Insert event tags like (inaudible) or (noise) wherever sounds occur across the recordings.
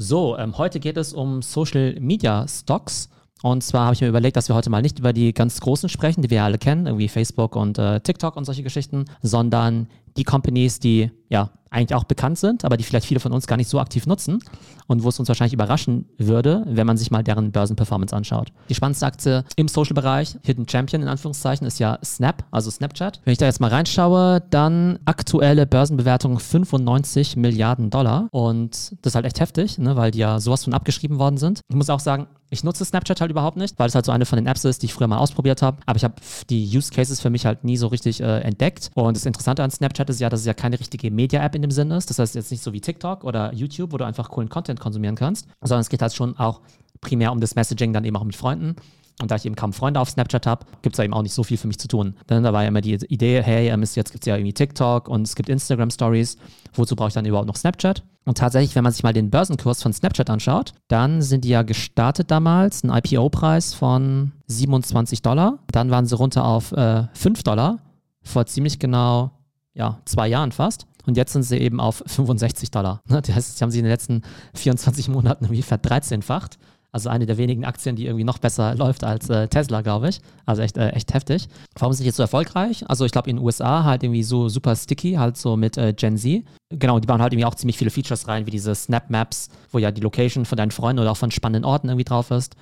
So, ähm, heute geht es um Social Media Stocks. Und zwar habe ich mir überlegt, dass wir heute mal nicht über die ganz großen sprechen, die wir alle kennen, irgendwie Facebook und äh, TikTok und solche Geschichten, sondern die Companies, die ja eigentlich auch bekannt sind, aber die vielleicht viele von uns gar nicht so aktiv nutzen und wo es uns wahrscheinlich überraschen würde, wenn man sich mal deren Börsenperformance anschaut. Die spannendste Aktie im Social-Bereich, Hidden Champion in Anführungszeichen, ist ja Snap, also Snapchat. Wenn ich da jetzt mal reinschaue, dann aktuelle Börsenbewertung 95 Milliarden Dollar und das ist halt echt heftig, ne, weil die ja sowas von abgeschrieben worden sind. Ich muss auch sagen, ich nutze Snapchat halt überhaupt nicht, weil es halt so eine von den Apps ist, die ich früher mal ausprobiert habe. Aber ich habe die Use Cases für mich halt nie so richtig äh, entdeckt. Und das Interessante an Snapchat ist ja, dass es ja keine richtige Media-App in dem Sinn ist. Das heißt jetzt nicht so wie TikTok oder YouTube, wo du einfach coolen Content konsumieren kannst, sondern es geht halt schon auch primär um das Messaging dann eben auch mit Freunden. Und da ich eben kaum Freunde auf Snapchat habe, gibt es da eben auch nicht so viel für mich zu tun. Denn da war ja immer die Idee, hey, jetzt gibt es ja irgendwie TikTok und es gibt Instagram Stories. Wozu brauche ich dann überhaupt noch Snapchat? Und tatsächlich, wenn man sich mal den Börsenkurs von Snapchat anschaut, dann sind die ja gestartet damals, ein IPO-Preis von 27 Dollar. Dann waren sie runter auf äh, 5 Dollar vor ziemlich genau ja, zwei Jahren fast. Und jetzt sind sie eben auf 65 Dollar. (laughs) Das heißt, sie haben sie in den letzten 24 Monaten irgendwie verdreizehnfacht. Also eine der wenigen Aktien, die irgendwie noch besser läuft als äh, Tesla, glaube ich. Also echt, äh, echt heftig. Warum sind die jetzt so erfolgreich? Also ich glaube in den USA halt irgendwie so super sticky, halt so mit äh, Gen Z. Genau, die bauen halt irgendwie auch ziemlich viele Features rein, wie diese Snap Maps, wo ja die Location von deinen Freunden oder auch von spannenden Orten irgendwie drauf ist.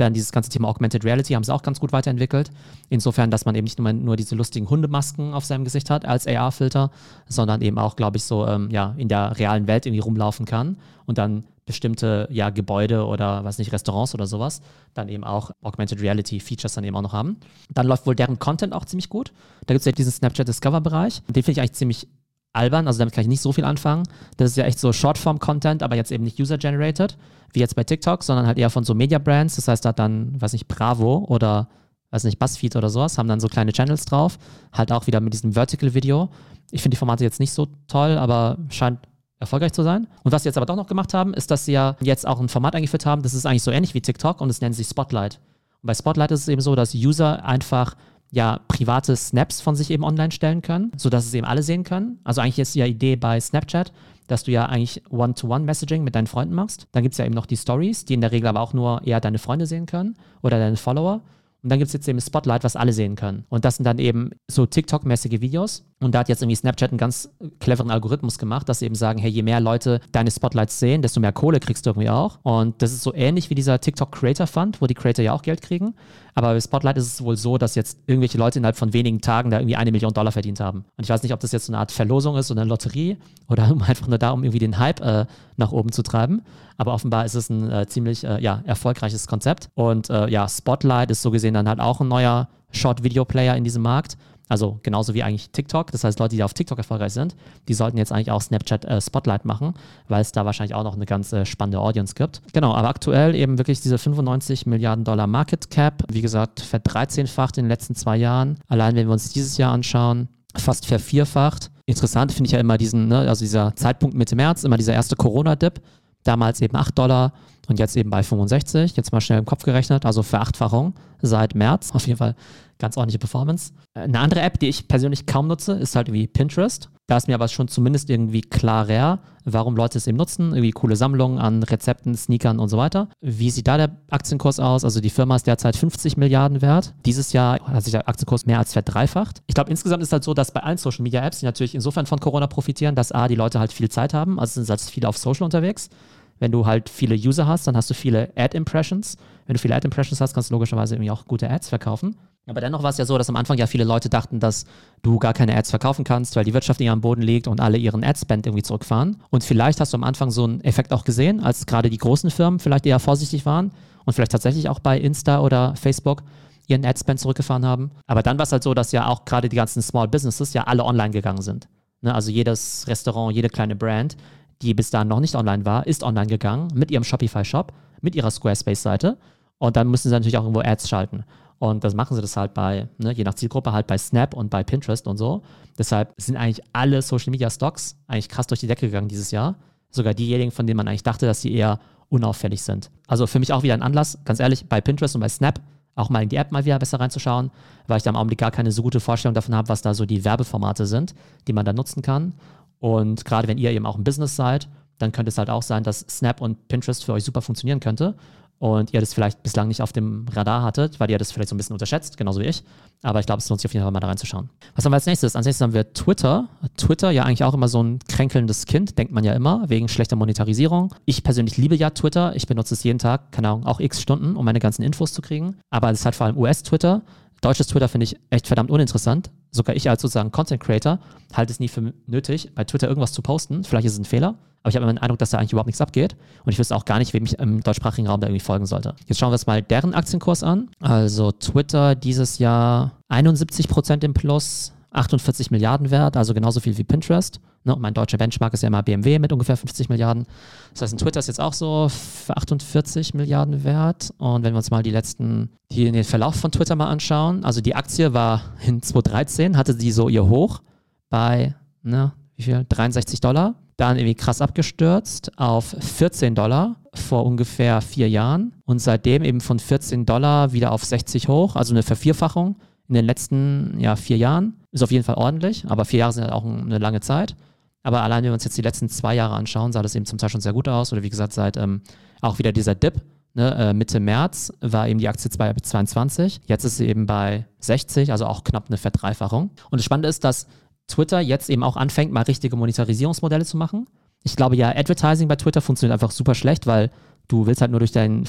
Dann dieses ganze Thema Augmented Reality haben sie auch ganz gut weiterentwickelt. Insofern, dass man eben nicht nur, nur diese lustigen Hundemasken auf seinem Gesicht hat als AR-Filter, sondern eben auch, glaube ich, so ähm, ja, in der realen Welt irgendwie rumlaufen kann und dann bestimmte ja, Gebäude oder was nicht, Restaurants oder sowas, dann eben auch Augmented Reality Features dann eben auch noch haben. Dann läuft wohl deren Content auch ziemlich gut. Da gibt es ja diesen Snapchat Discover-Bereich. Den finde ich eigentlich ziemlich albern, also damit kann ich nicht so viel anfangen. Das ist ja echt so Shortform-Content, aber jetzt eben nicht user-generated, wie jetzt bei TikTok, sondern halt eher von so Media-Brands. Das heißt, da dann, weiß nicht, Bravo oder weiß nicht, Buzzfeed oder sowas, haben dann so kleine Channels drauf. Halt auch wieder mit diesem Vertical-Video. Ich finde die Formate jetzt nicht so toll, aber scheint erfolgreich zu sein. Und was sie jetzt aber doch noch gemacht haben, ist, dass sie ja jetzt auch ein Format eingeführt haben, das ist eigentlich so ähnlich wie TikTok und es nennt sich Spotlight. Und bei Spotlight ist es eben so, dass User einfach ja private Snaps von sich eben online stellen können, sodass es eben alle sehen können. Also eigentlich ist die Idee bei Snapchat, dass du ja eigentlich One-to-One-Messaging mit deinen Freunden machst. Dann gibt es ja eben noch die Stories, die in der Regel aber auch nur eher deine Freunde sehen können oder deine Follower. Und dann gibt es jetzt eben Spotlight, was alle sehen können. Und das sind dann eben so TikTok-mäßige Videos. Und da hat jetzt irgendwie Snapchat einen ganz cleveren Algorithmus gemacht, dass sie eben sagen, hey, je mehr Leute deine Spotlights sehen, desto mehr Kohle kriegst du irgendwie auch. Und das ist so ähnlich wie dieser TikTok Creator Fund, wo die Creator ja auch Geld kriegen. Aber bei Spotlight ist es wohl so, dass jetzt irgendwelche Leute innerhalb von wenigen Tagen da irgendwie eine Million Dollar verdient haben. Und ich weiß nicht, ob das jetzt so eine Art Verlosung ist oder eine Lotterie oder (laughs) einfach nur da, um irgendwie den Hype äh, nach oben zu treiben. Aber offenbar ist es ein äh, ziemlich äh, ja, erfolgreiches Konzept. Und äh, ja, Spotlight ist so gesehen dann halt auch ein neuer Short-Video-Player in diesem Markt. Also genauso wie eigentlich TikTok. Das heißt, Leute, die auf TikTok erfolgreich sind, die sollten jetzt eigentlich auch Snapchat äh, Spotlight machen, weil es da wahrscheinlich auch noch eine ganz äh, spannende Audience gibt. Genau, aber aktuell eben wirklich diese 95 Milliarden Dollar Market Cap. Wie gesagt, verdreizehnfacht in den letzten zwei Jahren. Allein wenn wir uns dieses Jahr anschauen, fast vervierfacht. Interessant finde ich ja immer diesen, ne, also dieser Zeitpunkt Mitte März, immer dieser erste Corona-Dip. Damals eben 8 Dollar und jetzt eben bei 65. Jetzt mal schnell im Kopf gerechnet, also Verachtfachung seit März. Auf jeden Fall ganz ordentliche Performance. Eine andere App, die ich persönlich kaum nutze, ist halt irgendwie Pinterest. Da ist mir aber schon zumindest irgendwie klarer, warum Leute es eben nutzen. Irgendwie coole Sammlungen an Rezepten, Sneakern und so weiter. Wie sieht da der Aktienkurs aus? Also die Firma ist derzeit 50 Milliarden wert. Dieses Jahr hat sich der Aktienkurs mehr als verdreifacht. Ich glaube, insgesamt ist halt so, dass bei allen Social Media Apps, die natürlich insofern von Corona profitieren, dass A, die Leute halt viel Zeit haben, also sind halt viele auf Social unterwegs. Wenn du halt viele User hast, dann hast du viele Ad-Impressions. Wenn du viele Ad-Impressions hast, kannst du logischerweise irgendwie auch gute Ads verkaufen. Aber dennoch war es ja so, dass am Anfang ja viele Leute dachten, dass du gar keine Ads verkaufen kannst, weil die Wirtschaft eher am Boden liegt und alle ihren Ad-Spend irgendwie zurückfahren. Und vielleicht hast du am Anfang so einen Effekt auch gesehen, als gerade die großen Firmen vielleicht eher vorsichtig waren und vielleicht tatsächlich auch bei Insta oder Facebook ihren Ad-Spend zurückgefahren haben. Aber dann war es halt so, dass ja auch gerade die ganzen Small Businesses ja alle online gegangen sind. Ne, also jedes Restaurant, jede kleine Brand, die bis dahin noch nicht online war, ist online gegangen mit ihrem Shopify-Shop, mit ihrer Squarespace-Seite. Und dann müssen sie natürlich auch irgendwo Ads schalten. Und das machen sie das halt bei, ne, je nach Zielgruppe, halt bei Snap und bei Pinterest und so. Deshalb sind eigentlich alle Social Media Stocks eigentlich krass durch die Decke gegangen dieses Jahr. Sogar diejenigen, von denen man eigentlich dachte, dass sie eher unauffällig sind. Also für mich auch wieder ein Anlass, ganz ehrlich, bei Pinterest und bei Snap auch mal in die App mal wieder besser reinzuschauen, weil ich da im Augenblick gar keine so gute Vorstellung davon habe, was da so die Werbeformate sind, die man da nutzen kann. Und gerade wenn ihr eben auch ein Business seid dann könnte es halt auch sein, dass Snap und Pinterest für euch super funktionieren könnte und ihr das vielleicht bislang nicht auf dem Radar hattet, weil ihr das vielleicht so ein bisschen unterschätzt, genauso wie ich. Aber ich glaube, es lohnt sich auf jeden Fall mal da reinzuschauen. Was haben wir als nächstes? Als nächstes haben wir Twitter. Twitter, ja eigentlich auch immer so ein kränkelndes Kind, denkt man ja immer, wegen schlechter Monetarisierung. Ich persönlich liebe ja Twitter. Ich benutze es jeden Tag, keine Ahnung, auch x Stunden, um meine ganzen Infos zu kriegen. Aber es ist halt vor allem US-Twitter. Deutsches Twitter finde ich echt verdammt uninteressant. Sogar ich als sozusagen Content Creator halte es nie für nötig, bei Twitter irgendwas zu posten. Vielleicht ist es ein Fehler, aber ich habe immer den Eindruck, dass da eigentlich überhaupt nichts abgeht. Und ich wüsste auch gar nicht, wem ich im deutschsprachigen Raum da irgendwie folgen sollte. Jetzt schauen wir uns mal deren Aktienkurs an. Also Twitter dieses Jahr 71 Prozent im Plus, 48 Milliarden wert, also genauso viel wie Pinterest. Ne, mein deutscher Benchmark ist ja immer BMW mit ungefähr 50 Milliarden. Das heißt, Twitter ist jetzt auch so 48 Milliarden wert. Und wenn wir uns mal die letzten, die, den Verlauf von Twitter mal anschauen, also die Aktie war in 2013, hatte sie so ihr Hoch bei, ne, wie viel? 63 Dollar. Dann irgendwie krass abgestürzt auf 14 Dollar vor ungefähr vier Jahren. Und seitdem eben von 14 Dollar wieder auf 60 hoch, also eine Vervierfachung in den letzten ja, vier Jahren. Ist auf jeden Fall ordentlich, aber vier Jahre sind halt auch eine lange Zeit. Aber allein, wenn wir uns jetzt die letzten zwei Jahre anschauen, sah das eben zum Teil schon sehr gut aus. Oder wie gesagt, seit ähm, auch wieder dieser Dip. Ne, äh, Mitte März war eben die Aktie bei 22. Jetzt ist sie eben bei 60, also auch knapp eine Verdreifachung. Und das Spannende ist, dass Twitter jetzt eben auch anfängt, mal richtige Monetarisierungsmodelle zu machen. Ich glaube ja, Advertising bei Twitter funktioniert einfach super schlecht, weil du willst halt nur durch deinen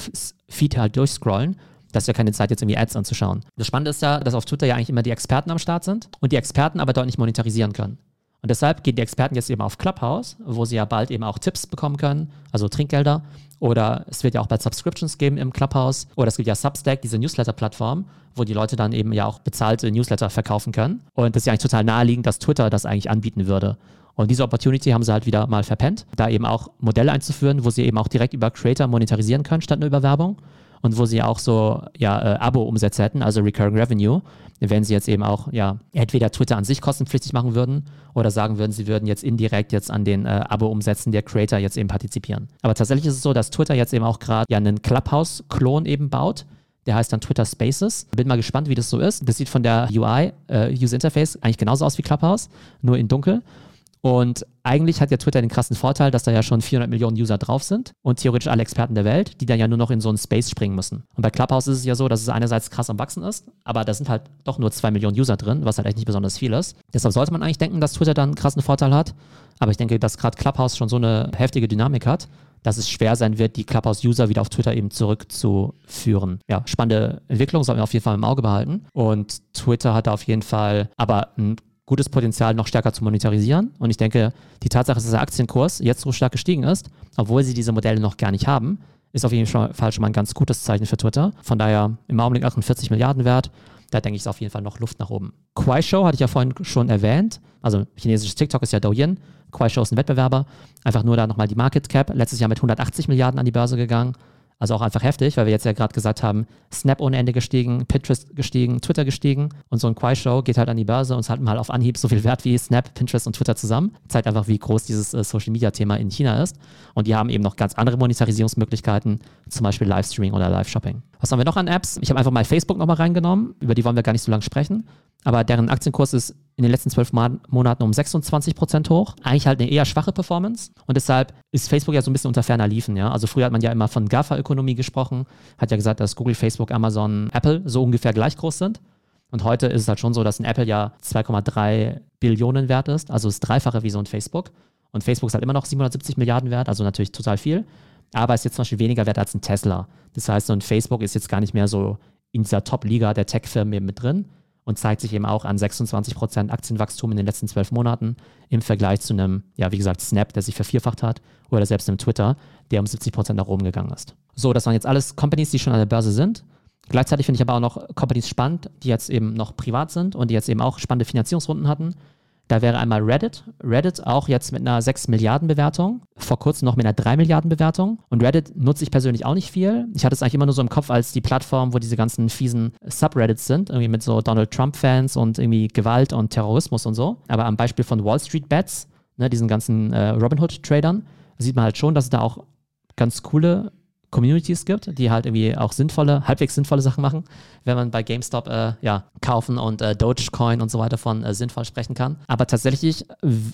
Feed halt durchscrollen dass ja keine Zeit, jetzt irgendwie Ads anzuschauen. Das Spannende ist ja, dass auf Twitter ja eigentlich immer die Experten am Start sind und die Experten aber dort nicht monetarisieren können. Und deshalb gehen die Experten jetzt eben auf Clubhouse, wo sie ja bald eben auch Tipps bekommen können, also Trinkgelder. Oder es wird ja auch bald Subscriptions geben im Clubhouse. Oder es gibt ja Substack, diese Newsletter-Plattform, wo die Leute dann eben ja auch bezahlte Newsletter verkaufen können. Und das ist ja eigentlich total naheliegend, dass Twitter das eigentlich anbieten würde. Und diese Opportunity haben sie halt wieder mal verpennt, da eben auch Modelle einzuführen, wo sie eben auch direkt über Creator monetarisieren können, statt nur über Werbung und wo sie auch so ja, äh, Abo-Umsätze hätten, also Recurring Revenue, wenn sie jetzt eben auch ja entweder Twitter an sich kostenpflichtig machen würden oder sagen würden, sie würden jetzt indirekt jetzt an den äh, Abo-Umsätzen der Creator jetzt eben partizipieren. Aber tatsächlich ist es so, dass Twitter jetzt eben auch gerade ja einen Clubhouse-Klon eben baut. Der heißt dann Twitter Spaces. Bin mal gespannt, wie das so ist. Das sieht von der UI, äh, User Interface, eigentlich genauso aus wie Clubhouse, nur in dunkel. Und eigentlich hat ja Twitter den krassen Vorteil, dass da ja schon 400 Millionen User drauf sind und theoretisch alle Experten der Welt, die dann ja nur noch in so einen Space springen müssen. Und bei Clubhouse ist es ja so, dass es einerseits krass am Wachsen ist, aber da sind halt doch nur 2 Millionen User drin, was halt echt nicht besonders viel ist. Deshalb sollte man eigentlich denken, dass Twitter dann einen krassen Vorteil hat. Aber ich denke, dass gerade Clubhouse schon so eine heftige Dynamik hat, dass es schwer sein wird, die Clubhouse-User wieder auf Twitter eben zurückzuführen. Ja, spannende Entwicklung, sollten wir auf jeden Fall im Auge behalten. Und Twitter hat da auf jeden Fall aber ein gutes Potenzial, noch stärker zu monetarisieren. Und ich denke, die Tatsache, dass der Aktienkurs jetzt so stark gestiegen ist, obwohl sie diese Modelle noch gar nicht haben, ist auf jeden Fall schon mal ein ganz gutes Zeichen für Twitter. Von daher im Augenblick 48 Milliarden wert. Da denke ich, ist auf jeden Fall noch Luft nach oben. Kuaishou hatte ich ja vorhin schon erwähnt. Also chinesisches TikTok ist ja Douyin. Kuaishou ist ein Wettbewerber. Einfach nur da nochmal die Market Cap. Letztes Jahr mit 180 Milliarden an die Börse gegangen. Also auch einfach heftig, weil wir jetzt ja gerade gesagt haben, Snap ohne Ende gestiegen, Pinterest gestiegen, Twitter gestiegen und so ein Quai-Show geht halt an die Börse und ist halt mal auf Anhieb so viel wert wie Snap, Pinterest und Twitter zusammen. Zeigt einfach, wie groß dieses äh, Social-Media-Thema in China ist. Und die haben eben noch ganz andere Monetarisierungsmöglichkeiten, zum Beispiel Livestreaming oder Live-Shopping. Was haben wir noch an Apps? Ich habe einfach mal Facebook nochmal reingenommen, über die wollen wir gar nicht so lange sprechen aber deren Aktienkurs ist in den letzten zwölf Monaten um 26 Prozent hoch. Eigentlich halt eine eher schwache Performance und deshalb ist Facebook ja so ein bisschen unter ferner Liefen. Ja? Also früher hat man ja immer von GAFA-Ökonomie gesprochen, hat ja gesagt, dass Google, Facebook, Amazon, Apple so ungefähr gleich groß sind. Und heute ist es halt schon so, dass ein Apple ja 2,3 Billionen wert ist, also das Dreifache wie so ein Facebook. Und Facebook ist halt immer noch 770 Milliarden wert, also natürlich total viel. Aber ist jetzt zum Beispiel weniger wert als ein Tesla. Das heißt, so ein Facebook ist jetzt gar nicht mehr so in dieser Top-Liga der Tech-Firmen mit drin und zeigt sich eben auch an 26% Aktienwachstum in den letzten zwölf Monaten im Vergleich zu einem, ja, wie gesagt, Snap, der sich vervierfacht hat oder selbst einem Twitter, der um 70% nach oben gegangen ist. So, das waren jetzt alles Companies, die schon an der Börse sind. Gleichzeitig finde ich aber auch noch Companies spannend, die jetzt eben noch privat sind und die jetzt eben auch spannende Finanzierungsrunden hatten. Da wäre einmal Reddit. Reddit auch jetzt mit einer 6 Milliarden Bewertung. Vor kurzem noch mit einer 3 Milliarden Bewertung. Und Reddit nutze ich persönlich auch nicht viel. Ich hatte es eigentlich immer nur so im Kopf als die Plattform, wo diese ganzen fiesen Subreddits sind. Irgendwie mit so Donald Trump-Fans und irgendwie Gewalt und Terrorismus und so. Aber am Beispiel von Wall Street Bets, ne, diesen ganzen äh, Robinhood-Tradern, sieht man halt schon, dass es da auch ganz coole Communities gibt, die halt irgendwie auch sinnvolle, halbwegs sinnvolle Sachen machen, wenn man bei GameStop äh, ja, kaufen und äh, Dogecoin und so weiter von äh, sinnvoll sprechen kann. Aber tatsächlich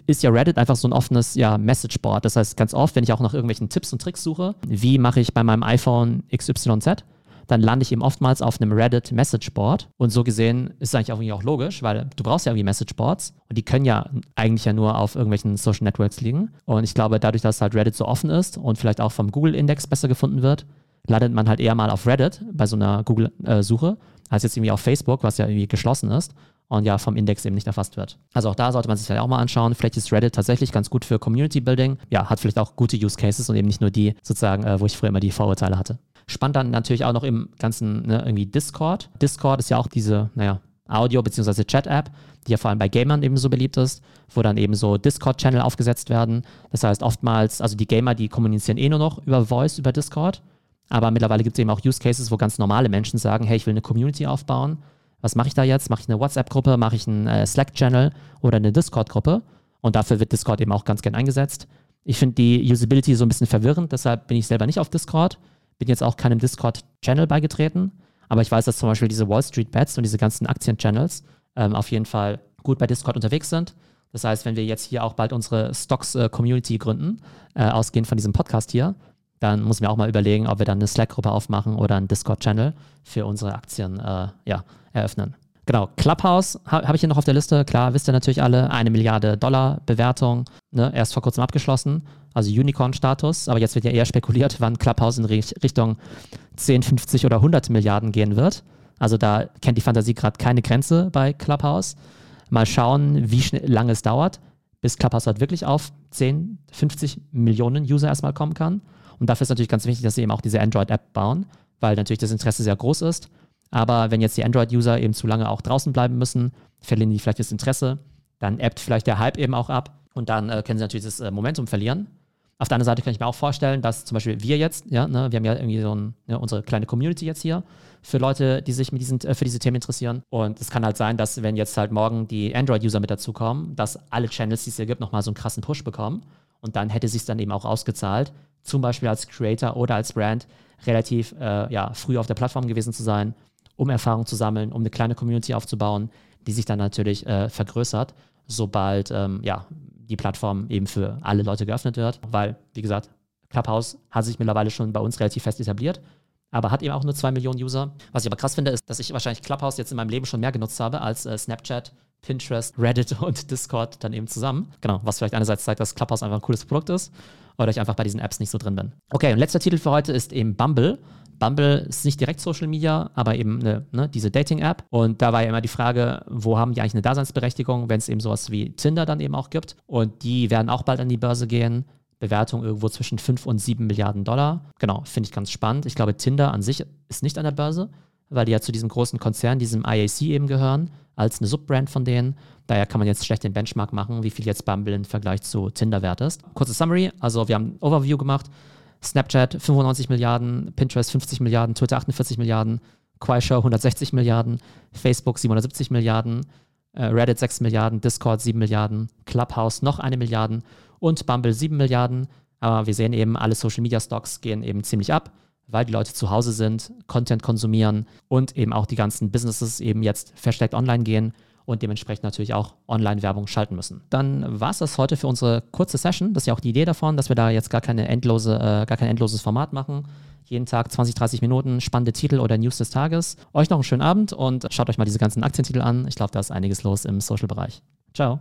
ist ja Reddit einfach so ein offenes ja, Messageboard. Das heißt, ganz oft, wenn ich auch nach irgendwelchen Tipps und Tricks suche, wie mache ich bei meinem iPhone XYZ, dann lande ich eben oftmals auf einem Reddit Messageboard. Und so gesehen ist es eigentlich auch, irgendwie auch logisch, weil du brauchst ja irgendwie Messageboards und die können ja eigentlich ja nur auf irgendwelchen Social Networks liegen. Und ich glaube, dadurch, dass halt Reddit so offen ist und vielleicht auch vom Google-Index besser gefunden wird, landet man halt eher mal auf Reddit bei so einer Google-Suche, als jetzt irgendwie auf Facebook, was ja irgendwie geschlossen ist und ja vom Index eben nicht erfasst wird. Also auch da sollte man sich vielleicht auch mal anschauen. Vielleicht ist Reddit tatsächlich ganz gut für Community Building. Ja, hat vielleicht auch gute Use Cases und eben nicht nur die sozusagen, äh, wo ich früher immer die Vorurteile hatte. Spannend dann natürlich auch noch im ganzen ne, irgendwie Discord. Discord ist ja auch diese, naja, Audio- bzw. Chat-App, die ja vor allem bei Gamern eben so beliebt ist, wo dann eben so Discord-Channel aufgesetzt werden. Das heißt, oftmals, also die Gamer, die kommunizieren eh nur noch über Voice, über Discord. Aber mittlerweile gibt es eben auch Use Cases, wo ganz normale Menschen sagen, hey, ich will eine Community aufbauen. Was mache ich da jetzt? Mache ich eine WhatsApp-Gruppe, mache ich einen äh, Slack-Channel oder eine Discord-Gruppe? Und dafür wird Discord eben auch ganz gern eingesetzt. Ich finde die Usability so ein bisschen verwirrend, deshalb bin ich selber nicht auf Discord. Bin jetzt auch keinem Discord-Channel beigetreten, aber ich weiß, dass zum Beispiel diese Wall Street Bets und diese ganzen Aktien-Channels ähm, auf jeden Fall gut bei Discord unterwegs sind. Das heißt, wenn wir jetzt hier auch bald unsere Stocks-Community äh, gründen, äh, ausgehend von diesem Podcast hier, dann müssen wir auch mal überlegen, ob wir dann eine Slack-Gruppe aufmachen oder einen Discord-Channel für unsere Aktien äh, ja, eröffnen. Genau, Clubhouse habe hab ich hier noch auf der Liste. Klar, wisst ihr natürlich alle, eine Milliarde Dollar Bewertung, ne, erst vor kurzem abgeschlossen, also Unicorn-Status. Aber jetzt wird ja eher spekuliert, wann Clubhouse in Richtung 10, 50 oder 100 Milliarden gehen wird. Also da kennt die Fantasie gerade keine Grenze bei Clubhouse. Mal schauen, wie lange es dauert, bis Clubhouse halt wirklich auf 10, 50 Millionen User erstmal kommen kann. Und dafür ist natürlich ganz wichtig, dass sie eben auch diese Android-App bauen, weil natürlich das Interesse sehr groß ist. Aber wenn jetzt die Android-User eben zu lange auch draußen bleiben müssen, verlieren die vielleicht das Interesse, dann ebbt vielleicht der Hype eben auch ab und dann äh, können sie natürlich das äh, Momentum verlieren. Auf der anderen Seite kann ich mir auch vorstellen, dass zum Beispiel wir jetzt, ja, ne, wir haben ja irgendwie so ein, ja, unsere kleine Community jetzt hier für Leute, die sich mit diesen, äh, für diese Themen interessieren. Und es kann halt sein, dass wenn jetzt halt morgen die Android-User mit dazukommen, dass alle Channels, die es hier gibt, nochmal so einen krassen Push bekommen. Und dann hätte es sich dann eben auch ausgezahlt, zum Beispiel als Creator oder als Brand relativ äh, ja, früh auf der Plattform gewesen zu sein um Erfahrung zu sammeln, um eine kleine Community aufzubauen, die sich dann natürlich äh, vergrößert, sobald ähm, ja, die Plattform eben für alle Leute geöffnet wird. Weil, wie gesagt, Clubhouse hat sich mittlerweile schon bei uns relativ fest etabliert, aber hat eben auch nur zwei Millionen User. Was ich aber krass finde, ist, dass ich wahrscheinlich Clubhouse jetzt in meinem Leben schon mehr genutzt habe als äh, Snapchat, Pinterest, Reddit (laughs) und Discord dann eben zusammen. Genau, was vielleicht einerseits zeigt, dass Clubhouse einfach ein cooles Produkt ist oder ich einfach bei diesen Apps nicht so drin bin. Okay, und letzter Titel für heute ist eben Bumble. Bumble ist nicht direkt Social Media, aber eben eine, ne, diese Dating-App. Und da war ja immer die Frage, wo haben die eigentlich eine Daseinsberechtigung, wenn es eben sowas wie Tinder dann eben auch gibt. Und die werden auch bald an die Börse gehen. Bewertung irgendwo zwischen 5 und 7 Milliarden Dollar. Genau, finde ich ganz spannend. Ich glaube, Tinder an sich ist nicht an der Börse, weil die ja zu diesem großen Konzern, diesem IAC eben gehören, als eine Subbrand von denen. Daher kann man jetzt schlecht den Benchmark machen, wie viel jetzt Bumble im Vergleich zu Tinder wert ist. Kurze Summary, also wir haben ein Overview gemacht. Snapchat 95 Milliarden, Pinterest 50 Milliarden, Twitter 48 Milliarden, Quaishow 160 Milliarden, Facebook 770 Milliarden, äh, Reddit 6 Milliarden, Discord 7 Milliarden, Clubhouse noch eine Milliarde und Bumble 7 Milliarden. Aber wir sehen eben, alle Social Media Stocks gehen eben ziemlich ab, weil die Leute zu Hause sind, Content konsumieren und eben auch die ganzen Businesses eben jetzt verstärkt online gehen und dementsprechend natürlich auch Online-Werbung schalten müssen. Dann war es das heute für unsere kurze Session. Das ist ja auch die Idee davon, dass wir da jetzt gar, keine endlose, äh, gar kein endloses Format machen. Jeden Tag 20, 30 Minuten spannende Titel oder News des Tages. Euch noch einen schönen Abend und schaut euch mal diese ganzen Aktientitel an. Ich glaube, da ist einiges los im Social-Bereich. Ciao.